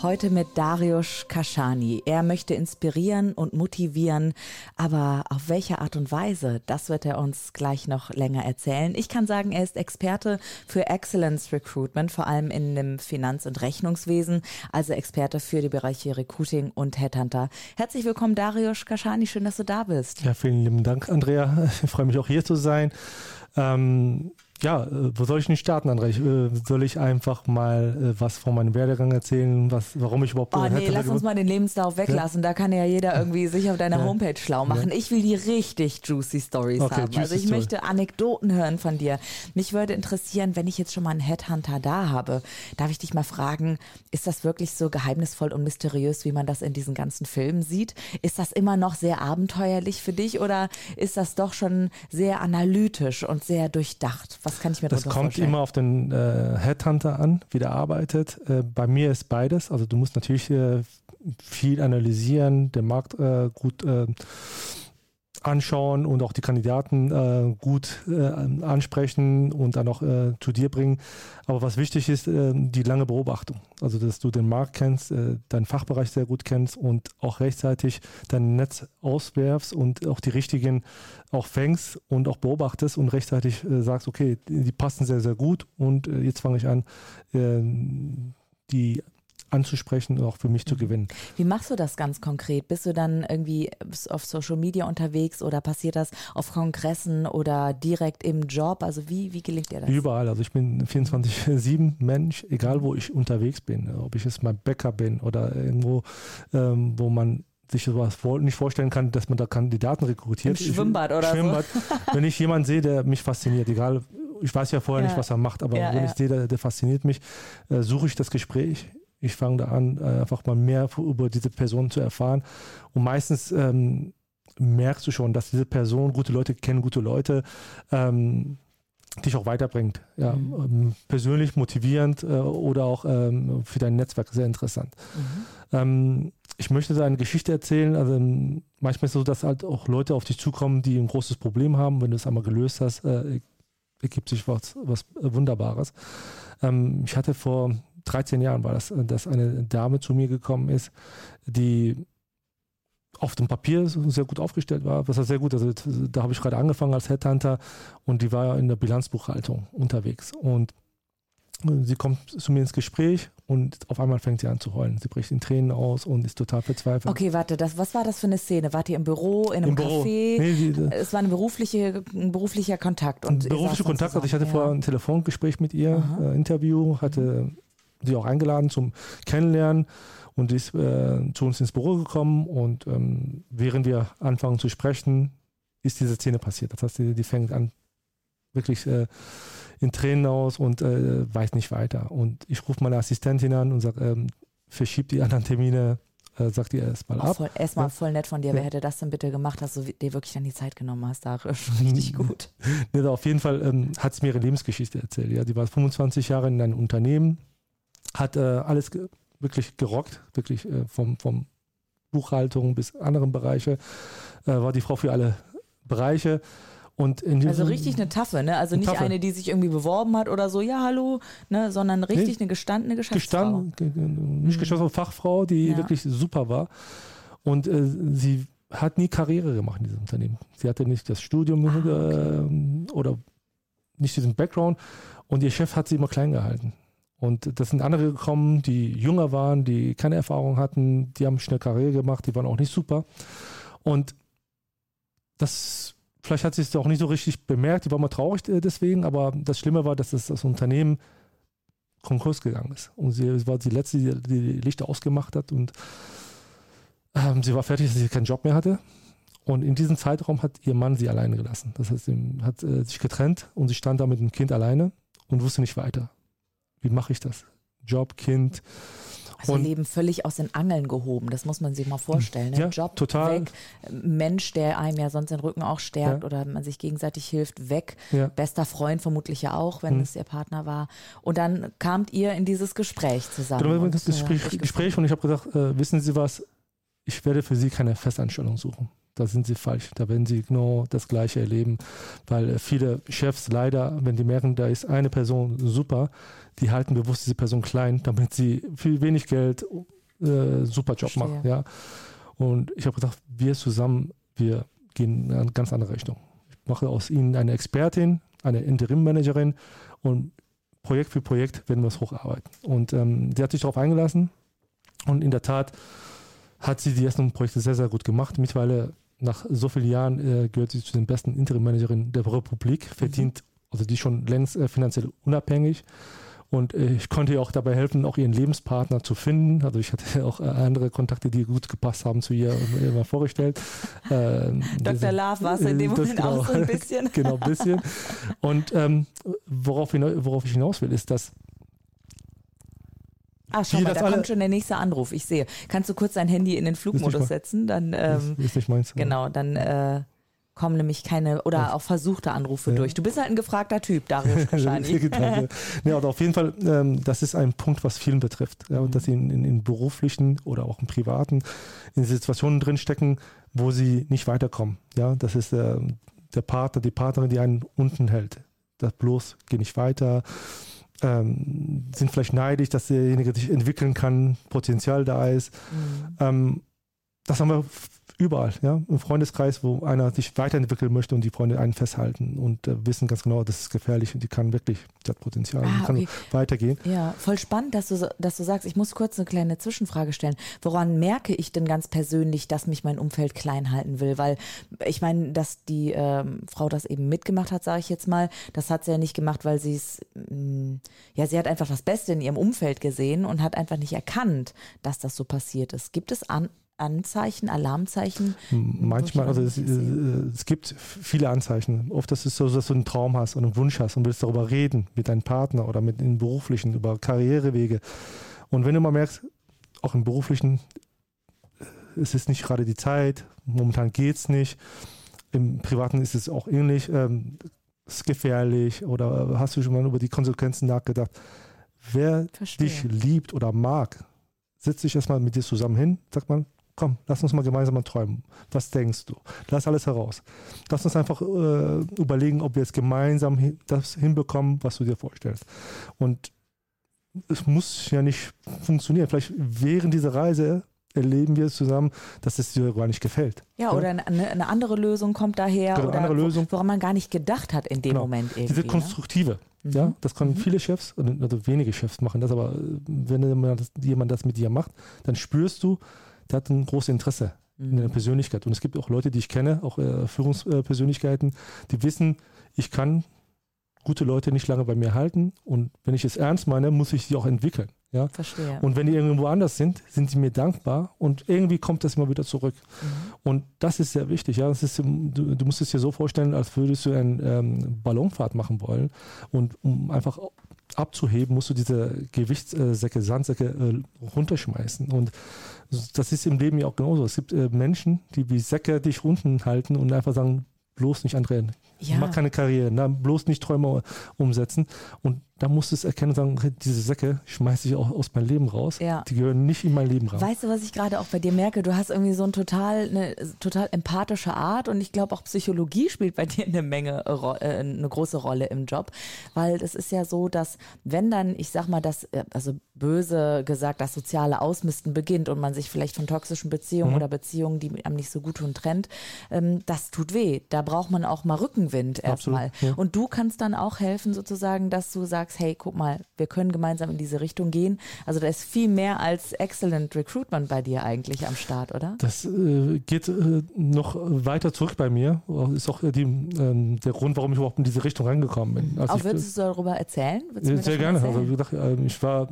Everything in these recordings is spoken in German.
Heute mit Darius Kashani. Er möchte inspirieren und motivieren, aber auf welche Art und Weise, das wird er uns gleich noch länger erzählen. Ich kann sagen, er ist Experte für Excellence Recruitment, vor allem in dem Finanz- und Rechnungswesen, also Experte für die Bereiche Recruiting und Headhunter. Herzlich willkommen, Darius Kashani. Schön, dass du da bist. Ja, vielen lieben Dank, Andrea. Ich freue mich auch hier zu sein. Ähm ja, äh, wo soll ich nicht starten, André? Äh, soll ich einfach mal äh, was von meinem Werdegang erzählen, was, warum ich überhaupt... Oh nee, lass uns mal den Lebenslauf weglassen. Ja? Da kann ja jeder irgendwie sich auf deiner ja. Homepage schlau machen. Ja. Ich will die richtig juicy Stories okay, haben. Juicy also ich Story. möchte Anekdoten hören von dir. Mich würde interessieren, wenn ich jetzt schon mal einen Headhunter da habe, darf ich dich mal fragen, ist das wirklich so geheimnisvoll und mysteriös, wie man das in diesen ganzen Filmen sieht? Ist das immer noch sehr abenteuerlich für dich oder ist das doch schon sehr analytisch und sehr durchdacht? Was kann ich mir Das kommt vorstellen? immer auf den äh, Headhunter an, wie der arbeitet. Äh, bei mir ist beides. Also du musst natürlich äh, viel analysieren, den Markt äh, gut äh, anschauen und auch die Kandidaten äh, gut äh, ansprechen und dann auch äh, zu dir bringen. Aber was wichtig ist, äh, die lange Beobachtung. Also, dass du den Markt kennst, äh, deinen Fachbereich sehr gut kennst und auch rechtzeitig dein Netz auswerfst und auch die richtigen auch fängst und auch beobachtest und rechtzeitig äh, sagst, okay, die passen sehr, sehr gut und jetzt fange ich an, die anzusprechen und auch für mich zu mhm. gewinnen. Wie machst du das ganz konkret? Bist du dann irgendwie auf Social Media unterwegs oder passiert das auf Kongressen oder direkt im Job? Also wie, wie gelingt dir das? Überall. Also ich bin 24-7 Mensch, egal wo ich unterwegs bin. Ob ich jetzt mal Bäcker bin oder irgendwo, ähm, wo man sich sowas nicht vorstellen kann, dass man da Kandidaten rekrutiert. Im Schwimmbad oder Schwimmbad. so. Wenn ich jemanden sehe, der mich fasziniert, egal, ich weiß ja vorher ja. nicht, was er macht, aber ja, wenn ja. ich sehe, der, der fasziniert mich, äh, suche ich das Gespräch ich fange da an, äh, einfach mal mehr über diese Person zu erfahren. Und meistens ähm, merkst du schon, dass diese Person, gute Leute kennen gute Leute, ähm, dich auch weiterbringt. Ja, mhm. ähm, persönlich motivierend äh, oder auch ähm, für dein Netzwerk sehr interessant. Mhm. Ähm, ich möchte da eine Geschichte erzählen. Also manchmal ist es so, dass halt auch Leute auf dich zukommen, die ein großes Problem haben. Wenn du es einmal gelöst hast, äh, ergibt sich was, was Wunderbares. Ähm, ich hatte vor 13 Jahren war das, dass eine Dame zu mir gekommen ist, die auf dem Papier sehr gut aufgestellt war. Das war sehr gut. Also da habe ich gerade angefangen als Headhunter und die war in der Bilanzbuchhaltung unterwegs. Und sie kommt zu mir ins Gespräch und auf einmal fängt sie an zu heulen. Sie bricht in Tränen aus und ist total verzweifelt. Okay, warte, das, was war das für eine Szene? Wart ihr im Büro, in einem Im Café? Nee, die, es war eine berufliche, ein beruflicher Kontakt. Und beruflicher Kontakt. Also ich hatte ja. vorher ein Telefongespräch mit ihr, äh, Interview, hatte sie auch eingeladen zum Kennenlernen und ist äh, zu uns ins Büro gekommen und ähm, während wir anfangen zu sprechen, ist diese Szene passiert. Das heißt, die, die fängt an wirklich äh, in Tränen aus und äh, weiß nicht weiter. Und ich rufe meine Assistentin an und sage, ähm, verschiebt die anderen Termine, äh, sagt ihr erstmal ab. Voll, erstmal ja. voll nett von dir. Ja. Wer hätte das denn bitte gemacht, dass du dir wirklich dann die Zeit genommen hast? Da richtig gut. nee, auf jeden Fall ähm, hat sie mir ihre Lebensgeschichte erzählt. Ja, die war 25 Jahre in einem Unternehmen, hat äh, alles ge wirklich gerockt, wirklich äh, vom, vom Buchhaltung bis anderen Bereiche, äh, war die Frau für alle Bereiche. Und also richtig eine Taffe, ne? Also nicht Taffe. eine, die sich irgendwie beworben hat oder so, ja, hallo, ne? sondern richtig nee, eine gestandene Geschäftsfrau. Gestanden, nicht mhm. Geschäftsfrau, Fachfrau, die ja. wirklich super war. Und äh, sie hat nie Karriere gemacht in diesem Unternehmen. Sie hatte nicht das Studium ah, okay. äh, oder nicht diesen Background und ihr Chef hat sie immer klein gehalten. Und das sind andere gekommen, die jünger waren, die keine Erfahrung hatten, die haben schnell Karriere gemacht, die waren auch nicht super. Und das, vielleicht hat sie es auch nicht so richtig bemerkt, die war mal traurig äh, deswegen, aber das Schlimme war, dass das, das Unternehmen Konkurs gegangen ist. Und sie war die Letzte, die die Lichter ausgemacht hat und ähm, sie war fertig, dass sie keinen Job mehr hatte. Und in diesem Zeitraum hat ihr Mann sie alleine gelassen. Das heißt, sie hat äh, sich getrennt und sie stand da mit dem Kind alleine und wusste nicht weiter wie mache ich das? Job, Kind. Also und Leben völlig aus den Angeln gehoben, das muss man sich mal vorstellen. Ne? Ja, Job total. weg, Mensch, der einem ja sonst den Rücken auch stärkt ja. oder man sich gegenseitig hilft, weg. Ja. Bester Freund vermutlich ja auch, wenn mhm. es ihr Partner war. Und dann kamt ihr in dieses Gespräch zusammen. Genau, und, das Gespräch, äh, Gespräch und ich habe gesagt, äh, wissen Sie was, ich werde für Sie keine Festanstellung suchen da sind sie falsch. Da werden sie genau das Gleiche erleben, weil viele Chefs leider, wenn die merken, da ist eine Person super, die halten bewusst diese Person klein, damit sie für wenig Geld äh, super Job Verstehe. machen. Ja. Und ich habe gedacht, wir zusammen, wir gehen in eine ganz andere Richtung. Ich mache aus ihnen eine Expertin, eine Interim-Managerin und Projekt für Projekt werden wir es hocharbeiten. Und ähm, die hat sich darauf eingelassen und in der Tat hat sie die ersten Projekte sehr, sehr gut gemacht. Mittlerweile nach so vielen Jahren äh, gehört sie zu den besten Interim-Managerinnen der Republik, verdient, mhm. also die schon längst äh, finanziell unabhängig. Und äh, ich konnte ihr auch dabei helfen, auch ihren Lebenspartner zu finden. Also ich hatte auch äh, andere Kontakte, die gut gepasst haben zu ihr, immer mal vorgestellt. Ähm, Dr. Love war es in dem Moment genau, auch so ein bisschen. genau, ein bisschen. Und ähm, worauf, worauf ich hinaus will, ist, dass Ah, schau mal, da kommt schon der nächste Anruf. Ich sehe. Kannst du kurz dein Handy in den Flugmodus setzen? Dann, ähm, ist, ist nicht meins. Genau, dann äh, kommen nämlich keine oder auch versuchte Anrufe ja. durch. Du bist halt ein gefragter Typ, Darius wahrscheinlich. ja, aber auf jeden Fall, ähm, das ist ein Punkt, was vielen betrifft. Ja, und dass sie in, in, in, beruflichen oder auch im privaten in Situationen drinstecken, wo sie nicht weiterkommen. Ja, das ist äh, der Partner, die Partnerin, die einen unten hält. Das bloß, geh nicht weiter ähm, sind vielleicht neidisch, dass derjenige sich entwickeln kann, Potenzial da ist. Mhm. Ähm, das haben wir überall, ja, im Freundeskreis, wo einer sich weiterentwickeln möchte und die Freunde einen festhalten und äh, wissen ganz genau, das ist gefährlich und die kann wirklich, die hat Potenzial, ah, die kann okay. weitergehen. Ja, voll spannend, dass du, dass du sagst, ich muss kurz eine kleine Zwischenfrage stellen. Woran merke ich denn ganz persönlich, dass mich mein Umfeld klein halten will? Weil ich meine, dass die ähm, Frau das eben mitgemacht hat, sage ich jetzt mal, das hat sie ja nicht gemacht, weil sie es, mm, ja, sie hat einfach das Beste in ihrem Umfeld gesehen und hat einfach nicht erkannt, dass das so passiert ist. Gibt es an Anzeichen, Alarmzeichen? Manchmal, also es, es, gibt viele Anzeichen. Oft ist es so, dass du einen Traum hast und einen Wunsch hast und willst darüber reden mit deinem Partner oder mit den beruflichen, über Karrierewege. Und wenn du mal merkst, auch im beruflichen, äh, es ist nicht gerade die Zeit, momentan geht es nicht. Im Privaten ist es auch ähnlich. Ähm, ist gefährlich oder hast du schon mal über die Konsequenzen nachgedacht? Wer Verstehe. dich liebt oder mag, setzt sich erstmal mit dir zusammen hin, sagt man, komm, lass uns mal gemeinsam mal träumen. Was denkst du? Lass alles heraus. Lass uns einfach äh, überlegen, ob wir jetzt gemeinsam das hinbekommen, was du dir vorstellst. Und es muss ja nicht funktionieren. Vielleicht während dieser Reise erleben wir es zusammen, dass es dir gar nicht gefällt. Ja, ja? oder eine, eine, andere Lösung kommt daher genau, oder andere Lösung. woran man gar nicht gedacht hat in dem genau. Moment irgendwie. Diese ne? konstruktive, ne? ja, das können mhm. viele Chefs, also wenige Chefs machen das, aber wenn jemand das mit dir macht, dann spürst du, der hat ein großes Interesse mhm. in der Persönlichkeit. Und es gibt auch Leute, die ich kenne, auch äh, Führungspersönlichkeiten, die wissen, ich kann gute Leute nicht lange bei mir halten und wenn ich es ernst meine, muss ich sie auch entwickeln. Ja? Verstehe. Und wenn die irgendwo anders sind, sind sie mir dankbar und irgendwie kommt das immer wieder zurück. Mhm. Und das ist sehr wichtig. Ja? Das ist, du, du musst es dir so vorstellen, als würdest du eine ähm, Ballonfahrt machen wollen und um einfach abzuheben, musst du diese Gewichtssäcke, Sandsäcke äh, runterschmeißen. Und das ist im Leben ja auch genauso. Es gibt äh, Menschen, die wie Säcke dich unten halten und einfach sagen, bloß nicht andrehen. Ja. Mach keine Karriere, na, bloß nicht Träume umsetzen. Und da musst du es erkennen und sagen, diese Säcke schmeiße ich auch aus meinem Leben raus. Ja. Die gehören nicht in mein Leben rein. Weißt du, was ich gerade auch bei dir merke? Du hast irgendwie so ein total, eine total empathische Art und ich glaube auch Psychologie spielt bei dir eine Menge, äh, eine große Rolle im Job. Weil es ist ja so, dass wenn dann, ich sag mal, das, äh, also böse gesagt, das soziale Ausmisten beginnt und man sich vielleicht von toxischen Beziehungen mhm. oder Beziehungen, die einem nicht so gut tun, trennt, ähm, das tut weh. Da braucht man auch mal Rückenwind erstmal. Ja. Und du kannst dann auch helfen, sozusagen, dass du sagst, sagst, hey, guck mal, wir können gemeinsam in diese Richtung gehen. Also da ist viel mehr als Excellent Recruitment bei dir eigentlich am Start, oder? Das äh, geht äh, noch weiter zurück bei mir. Ist auch die, äh, der Grund, warum ich überhaupt in diese Richtung reingekommen bin. Also auch würdest du darüber erzählen? sehr gerne. Also, erzählen? Also ich war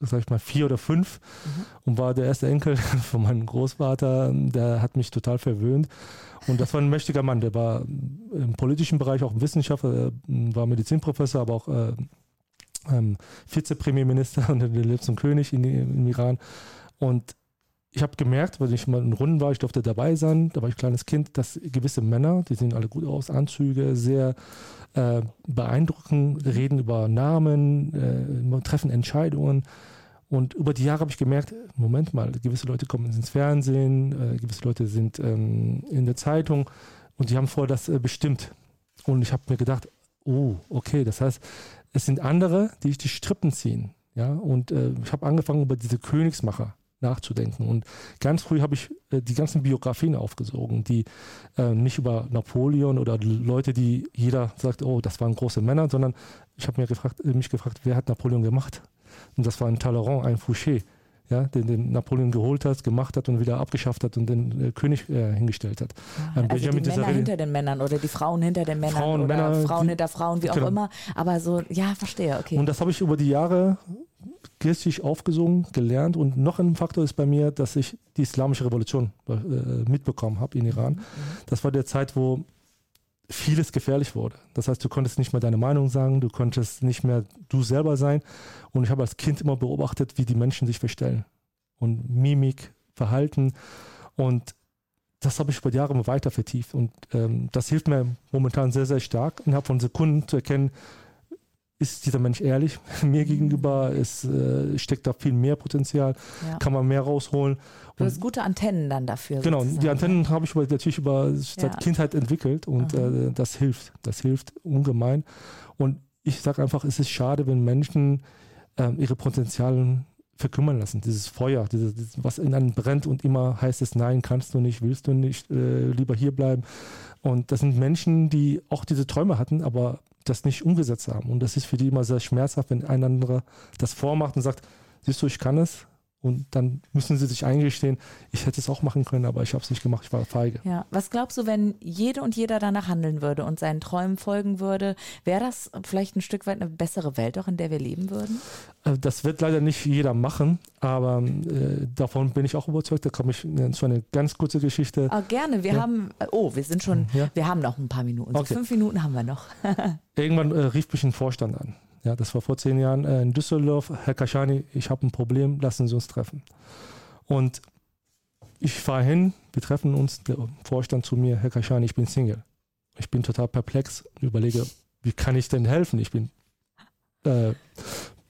sag ich mal, vier oder fünf mhm. und war der erste Enkel von meinem Großvater. Der hat mich total verwöhnt. Und das war ein mächtiger Mann. Der war im politischen Bereich auch ein Wissenschaftler, war Medizinprofessor, aber auch äh, ähm, Vize-Premierminister der lebt zum König in, im Iran. Und ich habe gemerkt, weil ich mal in Runden war, ich durfte dabei sein, da war ich ein kleines Kind, dass gewisse Männer, die sehen alle gut aus, Anzüge, sehr äh, beeindruckend, reden über Namen, äh, treffen Entscheidungen. Und über die Jahre habe ich gemerkt, Moment mal, gewisse Leute kommen ins Fernsehen, äh, gewisse Leute sind ähm, in der Zeitung und die haben vorher das äh, bestimmt. Und ich habe mir gedacht, oh, okay, das heißt, es sind andere, die ich die Strippen ziehen. Ja, und äh, ich habe angefangen, über diese Königsmacher nachzudenken. Und ganz früh habe ich äh, die ganzen Biografien aufgesogen, die äh, nicht über Napoleon oder Leute, die jeder sagt, oh, das waren große Männer, sondern ich habe mir gefragt, äh, mich gefragt, wer hat Napoleon gemacht? Und das war ein Talleyrand, ein Fouché, ja, den, den Napoleon geholt hat, gemacht hat und wieder abgeschafft hat und den äh, König äh, hingestellt hat. Ja, ähm, also die Männer hinter den Männern oder die Frauen hinter den Männern Frauen, oder Männer, Frauen die, hinter Frauen, wie auch genau. immer. Aber so, ja, verstehe, okay. Und das habe ich über die Jahre christlich aufgesungen, gelernt. Und noch ein Faktor ist bei mir, dass ich die islamische Revolution äh, mitbekommen habe in Iran. Mhm. Das war der Zeit, wo vieles gefährlich wurde. Das heißt, du konntest nicht mehr deine Meinung sagen, du konntest nicht mehr du selber sein. Und ich habe als Kind immer beobachtet, wie die Menschen sich verstellen. Und Mimik, Verhalten. Und das habe ich über Jahre immer weiter vertieft. Und ähm, das hilft mir momentan sehr, sehr stark, innerhalb von Sekunden zu erkennen, ist dieser Mensch ehrlich mir gegenüber? Es äh, steckt da viel mehr Potenzial, ja. kann man mehr rausholen. Du hast gute Antennen dann dafür. Genau, sozusagen. die Antennen habe ich natürlich über seit ja. Kindheit entwickelt und äh, das hilft. Das hilft ungemein. Und ich sage einfach, es ist schade, wenn Menschen äh, ihre Potenziale verkümmern lassen. Dieses Feuer, dieses, dieses, was in einem brennt und immer heißt es, nein, kannst du nicht, willst du nicht, äh, lieber hier bleiben. Und das sind Menschen, die auch diese Träume hatten, aber das nicht umgesetzt haben. Und das ist für die immer sehr schmerzhaft, wenn ein anderer das vormacht und sagt, siehst du, ich kann es, und dann müssen sie sich eingestehen, ich hätte es auch machen können, aber ich habe es nicht gemacht, ich war feige. Ja, was glaubst du, wenn jede und jeder danach handeln würde und seinen Träumen folgen würde, wäre das vielleicht ein Stück weit eine bessere Welt, auch in der wir leben würden? Äh, das wird leider nicht jeder machen, aber äh, davon bin ich auch überzeugt. Da komme ich zu einer ganz kurze Geschichte. Oh, gerne, wir ja. haben, oh, wir sind schon, ja. wir haben noch ein paar Minuten. So okay. Fünf Minuten haben wir noch. Irgendwann äh, rief mich ein Vorstand an ja, das war vor zehn Jahren äh, in Düsseldorf. Herr Kaschani, ich habe ein Problem, lassen Sie uns treffen. Und ich fahre hin, wir treffen uns, der Vorstand zu mir, Herr Kaschani, ich bin Single. Ich bin total perplex überlege, wie kann ich denn helfen? Ich bin äh,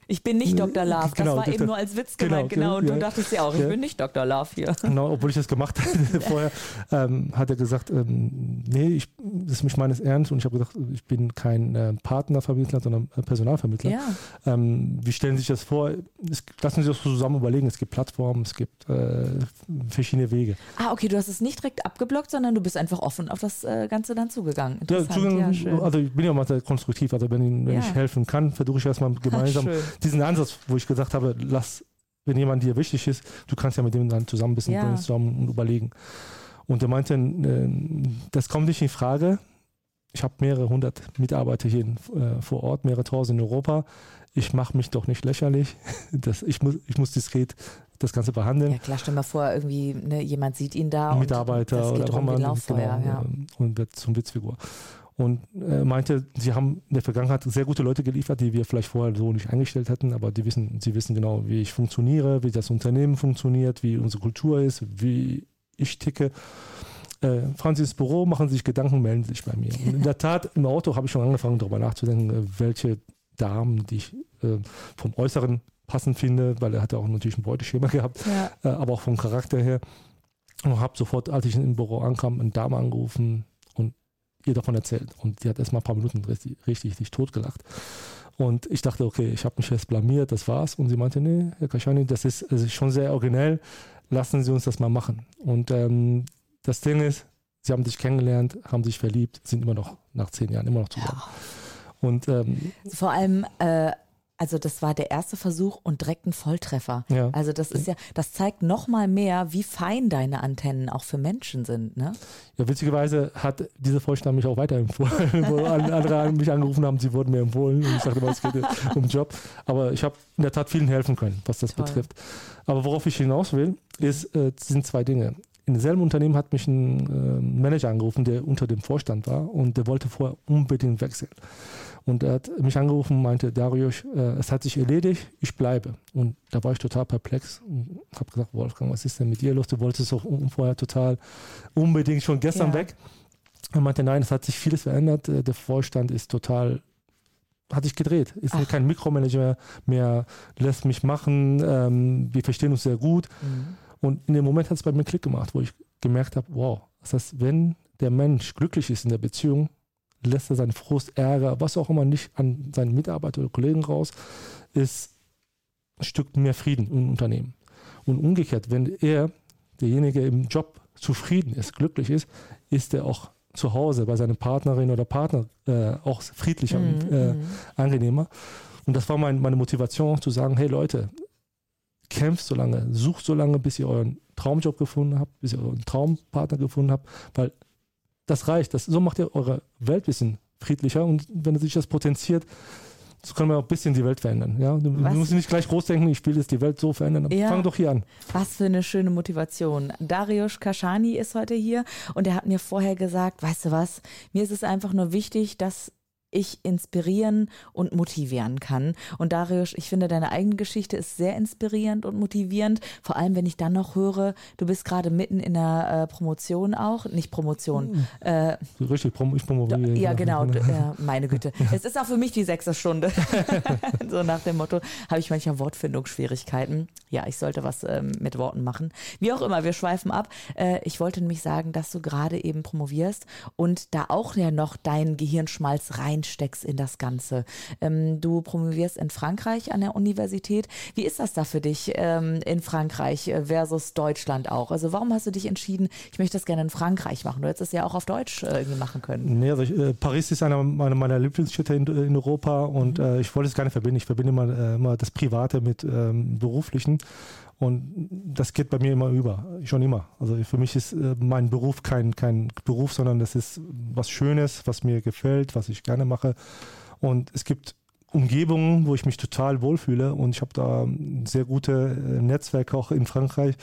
ich bin nicht Dr. Love. Genau, das war eben nur als Witz gemeint, genau. genau. Und ja, du dachtest ja auch, ich ja. bin nicht Dr. Love hier. Genau, obwohl ich das gemacht hatte vorher, ähm, hat er gesagt, ähm, nee, ich, das ist mich meines Ernst und ich habe gesagt, ich bin kein äh, Partnervermittler, sondern äh, Personalvermittler. Ja. Ähm, wie stellen Sie sich das vor? Es, lassen Sie das zusammen überlegen. Es gibt Plattformen, es gibt äh, verschiedene Wege. Ah, okay, du hast es nicht direkt abgeblockt, sondern du bist einfach offen auf das äh, Ganze dann zugegangen. Ja, zugegangen, ja, also ich bin ja mal sehr konstruktiv. Also wenn, wenn ich helfen kann, versuche ich erstmal gemeinsam diesen Ansatz, wo ich gesagt habe, lass, wenn jemand dir wichtig ist, du kannst ja mit dem dann zusammen ein bisschen ja. brainstormen und überlegen. Und er meinte, äh, das kommt nicht in Frage. Ich habe mehrere hundert Mitarbeiter hier äh, vor Ort, mehrere tausend in Europa. Ich mache mich doch nicht lächerlich. Das, ich, muss, ich muss diskret das Ganze behandeln. Ja klar, stell mal vor, irgendwie ne, jemand sieht ihn da. Mitarbeiter und oder auch mal genau, ja. und wird zum Witzfigur und äh, meinte, sie haben in der Vergangenheit sehr gute Leute geliefert, die wir vielleicht vorher so nicht eingestellt hätten, aber die wissen, sie wissen genau, wie ich funktioniere, wie das Unternehmen funktioniert, wie unsere Kultur ist, wie ich ticke. Äh, ins Büro, machen Sie sich Gedanken, melden Sie sich bei mir. Und in der Tat, im Auto habe ich schon angefangen, darüber nachzudenken, äh, welche Damen, die ich äh, vom Äußeren passend finde, weil er hatte auch natürlich ein Beuteschema gehabt, ja. äh, aber auch vom Charakter her. Und habe sofort, als ich im Büro ankam, eine Dame angerufen, ihr davon erzählt. Und sie hat erst mal ein paar Minuten richtig, richtig sich totgelacht. Und ich dachte, okay, ich habe mich jetzt blamiert, das war's. Und sie meinte, nee, Herr Kaschani, das ist, das ist schon sehr originell, lassen Sie uns das mal machen. Und ähm, das Ding ist, sie haben sich kennengelernt, haben sich verliebt, sind immer noch nach zehn Jahren immer noch zusammen. Ja. Und ähm, vor allem äh, also das war der erste Versuch und direkt ein Volltreffer. Ja. Also das ist ja, das zeigt noch mal mehr, wie fein deine Antennen auch für Menschen sind. Ne? Ja, witzigerweise hat dieser Vorstand mich auch weiterempfohlen, wo andere mich angerufen haben, sie wurden mir empfohlen und ich sagte immer, es geht um den Job. Aber ich habe in der Tat vielen helfen können, was das Toll. betrifft. Aber worauf ich hinaus will, ist, äh, sind zwei Dinge. In demselben Unternehmen hat mich ein äh, Manager angerufen, der unter dem Vorstand war und der wollte vorher unbedingt wechseln. Und er hat mich angerufen und meinte, Darius, äh, es hat sich erledigt, ich bleibe. Und da war ich total perplex und habe gesagt, Wolfgang, was ist denn mit dir los? Du wolltest doch vorher total unbedingt schon gestern ja. weg. Er meinte, nein, es hat sich vieles verändert. Äh, der Vorstand ist total hat sich gedreht. Ist Ach. kein Mikromanager mehr, lässt mich machen, ähm, wir verstehen uns sehr gut. Mhm. Und in dem Moment hat es bei mir Klick gemacht, wo ich gemerkt habe, wow, das heißt, wenn der Mensch glücklich ist in der Beziehung, lässt er seinen Frust, Ärger, was auch immer nicht an seinen Mitarbeiter oder Kollegen raus, ist ein Stück mehr Frieden im Unternehmen. Und umgekehrt, wenn er, derjenige im Job zufrieden ist, glücklich ist, ist er auch zu Hause bei seiner Partnerin oder Partner äh, auch friedlicher mhm. und äh, mhm. angenehmer. Und das war mein, meine Motivation zu sagen, hey Leute, kämpft so lange, sucht so lange, bis ihr euren Traumjob gefunden habt, bis ihr euren Traumpartner gefunden habt, weil das reicht. Das, so macht ihr eure Welt ein bisschen friedlicher und wenn sich das potenziert, so können wir auch ein bisschen die Welt verändern. Ja? Du, du musst nicht gleich groß denken, ich will jetzt die Welt so verändern. Ja. Fang doch hier an. Was für eine schöne Motivation. Darius Kashani ist heute hier und er hat mir vorher gesagt, weißt du was, mir ist es einfach nur wichtig, dass ich inspirieren und motivieren kann. Und Darius, ich finde, deine eigene Geschichte ist sehr inspirierend und motivierend. Vor allem, wenn ich dann noch höre, du bist gerade mitten in der äh, Promotion auch, nicht Promotion. Mhm. Äh, Richtig, ich promoviere. Ja, genau, ja, meine Güte. Es ist auch für mich die sechste Stunde. so nach dem Motto, habe ich manchmal Wortfindungsschwierigkeiten. Ja, ich sollte was ähm, mit Worten machen. Wie auch immer, wir schweifen ab. Äh, ich wollte nämlich sagen, dass du gerade eben promovierst und da auch ja noch dein Gehirnschmalz rein reinsteckst in das Ganze. Ähm, du promovierst in Frankreich an der Universität. Wie ist das da für dich ähm, in Frankreich äh, versus Deutschland auch? Also warum hast du dich entschieden, ich möchte das gerne in Frankreich machen? Du hättest es ja auch auf Deutsch äh, irgendwie machen können. Nee, also ich, äh, Paris ist einer meiner, meiner Lieblingsstädte in, in, Europa und mhm. äh, ich wollte es nicht verbinden. Ich verbinde immer, äh, immer das Private mit ähm, Beruflichen. Und das geht bei mir immer über, schon immer. Also für mich ist äh, mein Beruf kein, kein Beruf, sondern das ist was Schönes, was mir gefällt, was ich gerne mache. Und es gibt Umgebungen, wo ich mich total wohlfühle und ich habe da ein sehr gute äh, Netzwerke auch in Frankreich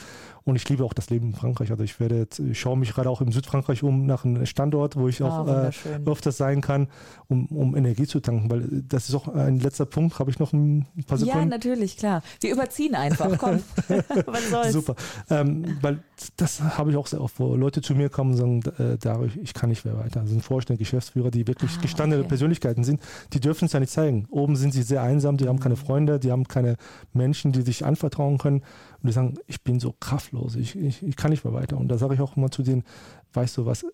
und ich liebe auch das Leben in Frankreich. Also ich werde jetzt, ich schaue mich gerade auch im Südfrankreich um nach einem Standort, wo ich oh, auch äh, öfters sein kann, um, um Energie zu tanken. Weil das ist auch ein letzter Punkt. Habe ich noch ein paar Sekunden? Ja, natürlich, klar. Wir überziehen einfach. Komm, was soll's. Super. Ähm, weil das habe ich auch sehr oft, wo Leute zu mir kommen und sagen, äh, dadurch, ich kann nicht mehr weiter. Das sind Vorstände, Geschäftsführer, die wirklich ah, gestandene okay. Persönlichkeiten sind. Die dürfen es ja nicht zeigen. Oben sind sie sehr einsam, die haben keine. Freunde, die haben keine Menschen, die sich anvertrauen können. Und die sagen, ich bin so kraftlos, ich, ich, ich kann nicht mehr weiter. Und da sage ich auch immer zu denen, weißt du was,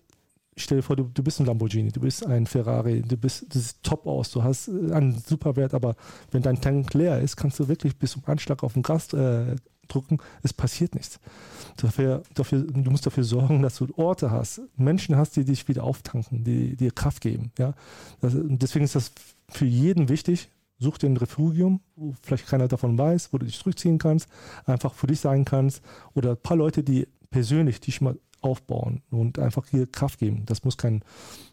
stell dir vor, du, du bist ein Lamborghini, du bist ein Ferrari, du bist, du siehst top aus, du hast einen super Wert, aber wenn dein Tank leer ist, kannst du wirklich bis zum Anschlag auf den Gas äh, drücken, es passiert nichts. Dafür, dafür, du musst dafür sorgen, dass du Orte hast, Menschen hast, die dich wieder auftanken, die dir Kraft geben. Ja? Das, deswegen ist das für jeden wichtig, such dir ein Refugium, wo vielleicht keiner davon weiß, wo du dich zurückziehen kannst, einfach für dich sein kannst oder ein paar Leute, die persönlich dich mal aufbauen und einfach hier Kraft geben. Das muss kein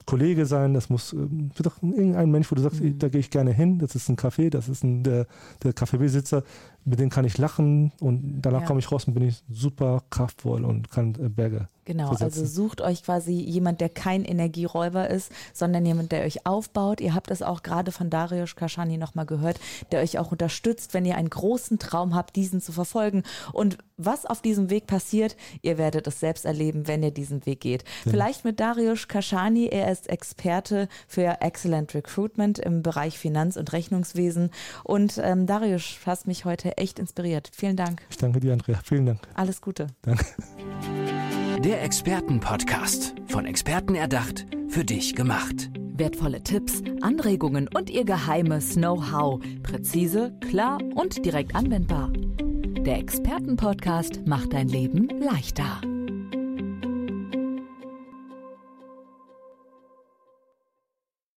Kollege sein, das muss ähm, irgendein Mensch, wo du sagst, mhm. da gehe ich gerne hin, das ist ein Café, das ist ein, der, der Kaffeebesitzer, mit dem kann ich lachen und danach ja. komme ich raus und bin ich super kraftvoll und kann äh, Berge Genau, versetzen. also sucht euch quasi jemand, der kein Energieräuber ist, sondern jemand, der euch aufbaut. Ihr habt es auch gerade von Darius Kashani nochmal gehört, der euch auch unterstützt, wenn ihr einen großen Traum habt, diesen zu verfolgen. Und was auf diesem Weg passiert, ihr werdet es selbst erleben, wenn ihr diesen Weg geht. Ja. Vielleicht mit Darius Kashani, er ist Experte für Excellent Recruitment im Bereich Finanz- und Rechnungswesen. Und ähm, Darius, hast mich heute echt inspiriert. Vielen Dank. Ich danke dir, Andrea. Vielen Dank. Alles Gute. Danke. Der Expertenpodcast. Von Experten erdacht, für dich gemacht. Wertvolle Tipps, Anregungen und ihr geheimes Know-how. Präzise, klar und direkt anwendbar. Der Expertenpodcast macht dein Leben leichter.